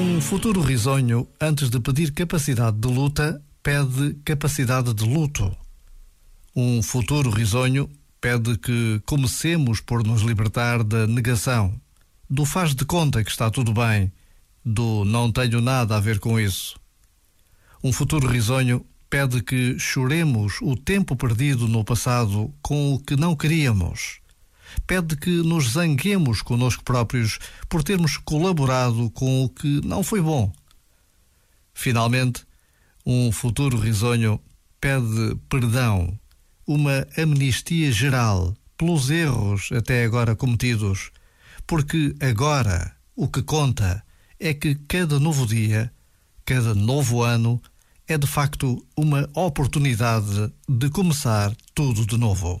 Um futuro risonho, antes de pedir capacidade de luta, pede capacidade de luto. Um futuro risonho pede que comecemos por nos libertar da negação, do faz de conta que está tudo bem, do não tenho nada a ver com isso. Um futuro risonho pede que choremos o tempo perdido no passado com o que não queríamos pede que nos zanguemos conosco próprios por termos colaborado com o que não foi bom. Finalmente, um futuro risonho pede perdão, uma amnistia geral pelos erros até agora cometidos, porque agora o que conta é que cada novo dia, cada novo ano, é de facto uma oportunidade de começar tudo de novo.